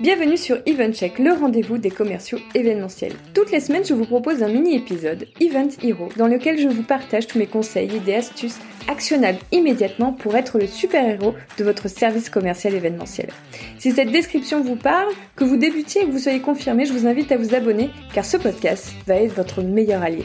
Bienvenue sur EventCheck, le rendez-vous des commerciaux événementiels. Toutes les semaines, je vous propose un mini-épisode, Event Hero, dans lequel je vous partage tous mes conseils, idées, astuces actionnables immédiatement pour être le super-héros de votre service commercial événementiel. Si cette description vous parle, que vous débutiez et que vous soyez confirmé, je vous invite à vous abonner car ce podcast va être votre meilleur allié.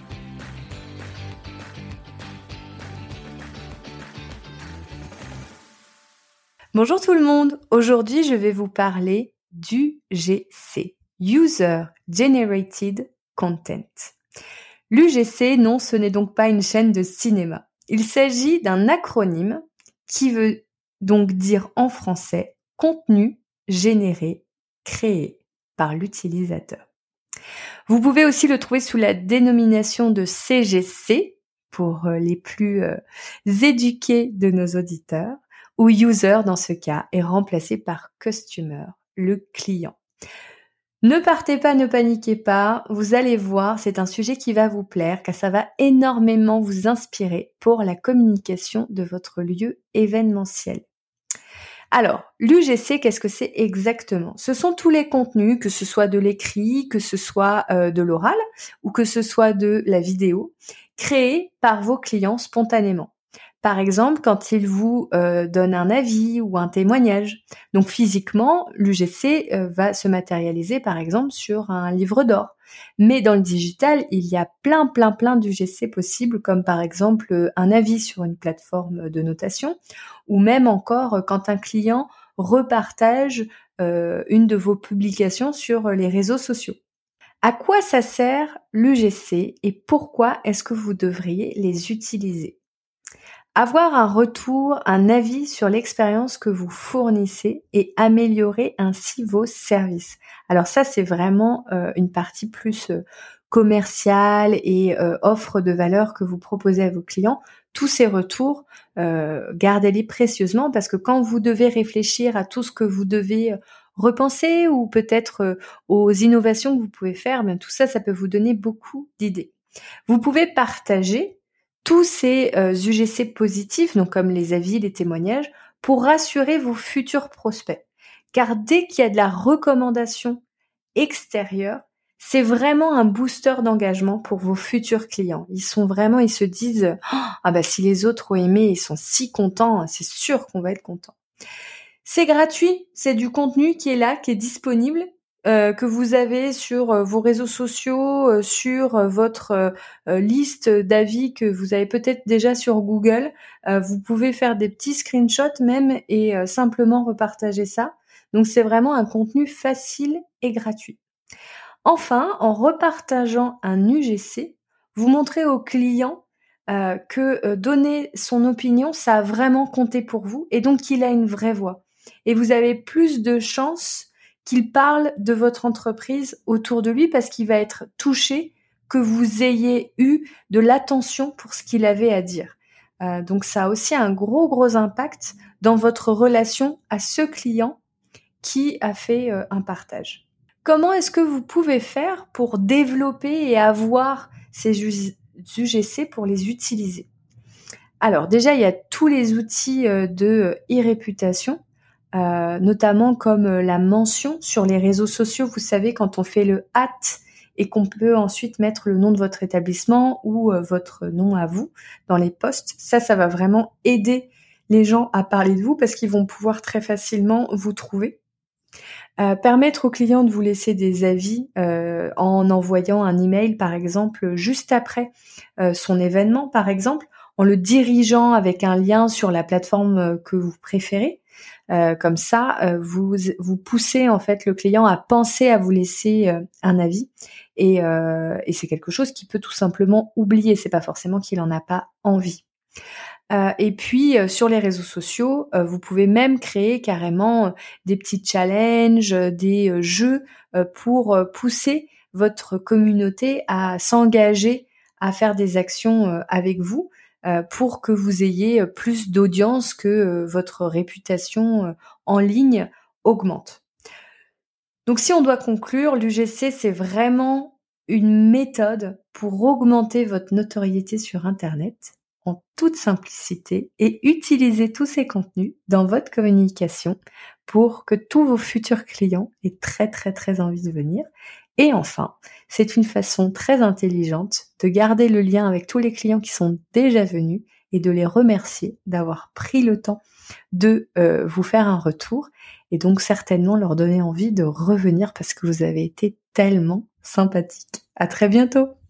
Bonjour tout le monde, aujourd'hui je vais vous parler du GC, User Generated Content. L'UGC, non, ce n'est donc pas une chaîne de cinéma. Il s'agit d'un acronyme qui veut donc dire en français contenu généré, créé par l'utilisateur. Vous pouvez aussi le trouver sous la dénomination de CGC pour euh, les plus euh, éduqués de nos auditeurs ou user dans ce cas est remplacé par customer, le client. Ne partez pas, ne paniquez pas, vous allez voir, c'est un sujet qui va vous plaire car ça va énormément vous inspirer pour la communication de votre lieu événementiel. Alors, l'UGC, qu'est-ce que c'est exactement? Ce sont tous les contenus, que ce soit de l'écrit, que ce soit euh, de l'oral ou que ce soit de la vidéo, créés par vos clients spontanément. Par exemple, quand il vous euh, donne un avis ou un témoignage. Donc physiquement, l'UGC euh, va se matérialiser par exemple sur un livre d'or. Mais dans le digital, il y a plein, plein, plein d'UGC possibles, comme par exemple un avis sur une plateforme de notation, ou même encore quand un client repartage euh, une de vos publications sur les réseaux sociaux. À quoi ça sert l'UGC et pourquoi est-ce que vous devriez les utiliser? Avoir un retour, un avis sur l'expérience que vous fournissez et améliorer ainsi vos services. Alors ça, c'est vraiment euh, une partie plus euh, commerciale et euh, offre de valeur que vous proposez à vos clients. Tous ces retours, gardez-les précieusement parce que quand vous devez réfléchir à tout ce que vous devez repenser ou peut-être aux innovations que vous pouvez faire, bien tout ça, ça peut vous donner beaucoup d'idées. Vous pouvez partager tous ces UGC euh, positifs, donc comme les avis, les témoignages, pour rassurer vos futurs prospects. Car dès qu'il y a de la recommandation extérieure, c'est vraiment un booster d'engagement pour vos futurs clients. Ils sont vraiment, ils se disent, ah bah si les autres ont aimé, ils sont si contents, c'est sûr qu'on va être content. C'est gratuit, c'est du contenu qui est là, qui est disponible euh, que vous avez sur euh, vos réseaux sociaux, euh, sur votre liste d'avis que vous avez peut-être déjà sur Google. vous pouvez faire des petits screenshots même et simplement repartager ça. Donc c'est vraiment un contenu facile et gratuit. Enfin, en repartageant un UGC, vous montrez au client que donner son opinion, ça a vraiment compté pour vous et donc qu'il a une vraie voix. Et vous avez plus de chances qu'il parle de votre entreprise autour de lui parce qu'il va être touché que vous ayez eu de l'attention pour ce qu'il avait à dire. Euh, donc ça a aussi un gros gros impact dans votre relation à ce client qui a fait euh, un partage. Comment est-ce que vous pouvez faire pour développer et avoir ces UGC pour les utiliser? Alors déjà, il y a tous les outils euh, de e-réputation euh, notamment comme euh, la mention sur les réseaux sociaux. Vous savez, quand on fait le hâte et qu'on peut ensuite mettre le nom de votre établissement ou euh, votre nom à vous dans les posts, ça, ça va vraiment aider les gens à parler de vous parce qu'ils vont pouvoir très facilement vous trouver. permettre aux clients de vous laisser des avis en envoyant un email, par exemple, juste après son événement, par exemple, en le dirigeant avec un lien sur la plateforme que vous préférez. Euh, comme ça, euh, vous vous poussez en fait le client à penser à vous laisser euh, un avis et, c'est quelque chose qui peut tout simplement oublier. C'est pas forcément qu'il en a pas envie. et puis sur les réseaux sociaux, vous pouvez même créer carrément des petits challenges, des jeux pour pousser votre communauté à s'engager à faire des actions avec vous. Euh, pour que vous ayez plus d'audience, que votre réputation en ligne augmente. Donc si on doit conclure, l'UGC, c'est vraiment une méthode pour augmenter votre notoriété sur Internet en toute simplicité et utiliser tous ces contenus dans votre communication pour que tous vos futurs clients aient très très très envie de venir. Et enfin, c'est une façon très intelligente de garder le lien avec tous les clients qui sont déjà venus et de les remercier d'avoir pris le temps de euh, vous faire un retour et donc certainement leur donner envie de revenir parce que vous avez été tellement sympathique. À très bientôt!